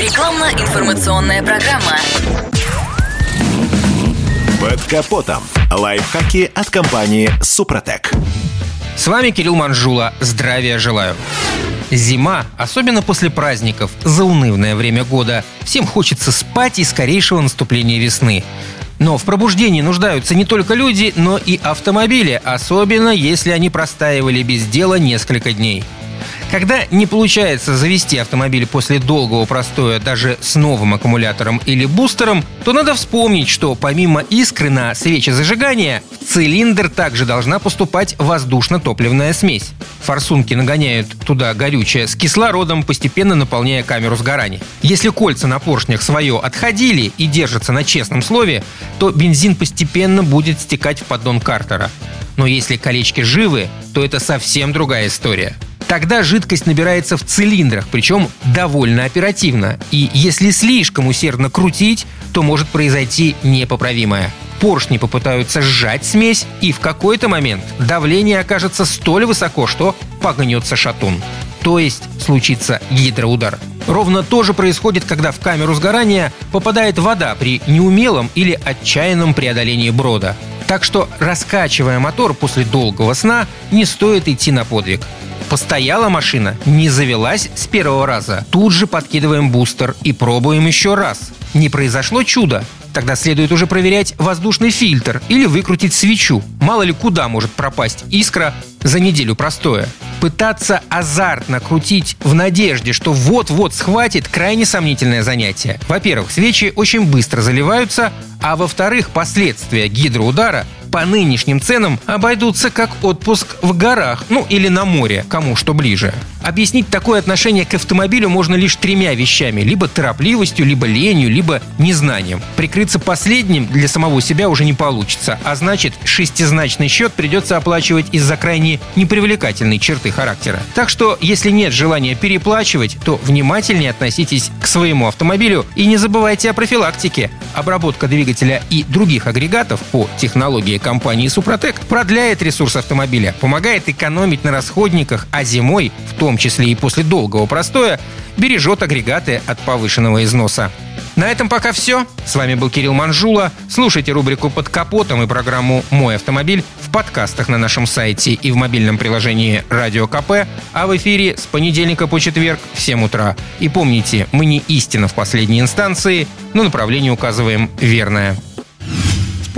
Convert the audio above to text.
Рекламно-информационная программа. Под капотом. Лайфхаки от компании «Супротек». С вами Кирилл Манжула. Здравия желаю. Зима, особенно после праздников, заунывное время года. Всем хочется спать и скорейшего наступления весны. Но в пробуждении нуждаются не только люди, но и автомобили, особенно если они простаивали без дела несколько дней. Когда не получается завести автомобиль после долгого простоя даже с новым аккумулятором или бустером, то надо вспомнить, что помимо искры на свече зажигания, в цилиндр также должна поступать воздушно-топливная смесь. Форсунки нагоняют туда горючее с кислородом, постепенно наполняя камеру сгорания. Если кольца на поршнях свое отходили и держатся на честном слове, то бензин постепенно будет стекать в поддон картера. Но если колечки живы, то это совсем другая история. Тогда жидкость набирается в цилиндрах, причем довольно оперативно. И если слишком усердно крутить, то может произойти непоправимое. Поршни попытаются сжать смесь, и в какой-то момент давление окажется столь высоко, что погнется шатун. То есть случится гидроудар. Ровно то же происходит, когда в камеру сгорания попадает вода при неумелом или отчаянном преодолении брода. Так что, раскачивая мотор после долгого сна, не стоит идти на подвиг. Постояла машина, не завелась с первого раза. Тут же подкидываем бустер и пробуем еще раз. Не произошло чудо. Тогда следует уже проверять воздушный фильтр или выкрутить свечу. Мало ли куда может пропасть искра за неделю простоя. Пытаться азартно крутить в надежде, что вот-вот схватит, крайне сомнительное занятие. Во-первых, свечи очень быстро заливаются, а во-вторых, последствия гидроудара по нынешним ценам обойдутся как отпуск в горах, ну или на море, кому что ближе. Объяснить такое отношение к автомобилю можно лишь тремя вещами. Либо торопливостью, либо ленью, либо незнанием. Прикрыться последним для самого себя уже не получится, а значит шестизначный счет придется оплачивать из-за крайне непривлекательной черты характера. Так что, если нет желания переплачивать, то внимательнее относитесь к своему автомобилю и не забывайте о профилактике. Обработка двигателя и других агрегатов по технологии компании «Супротек» продляет ресурс автомобиля, помогает экономить на расходниках, а зимой, в том числе и после долгого простоя, бережет агрегаты от повышенного износа. На этом пока все. С вами был Кирилл Манжула. Слушайте рубрику «Под капотом» и программу «Мой автомобиль» в подкастах на нашем сайте и в мобильном приложении «Радио КП», а в эфире с понедельника по четверг в 7 утра. И помните, мы не истина в последней инстанции, но направление указываем верное.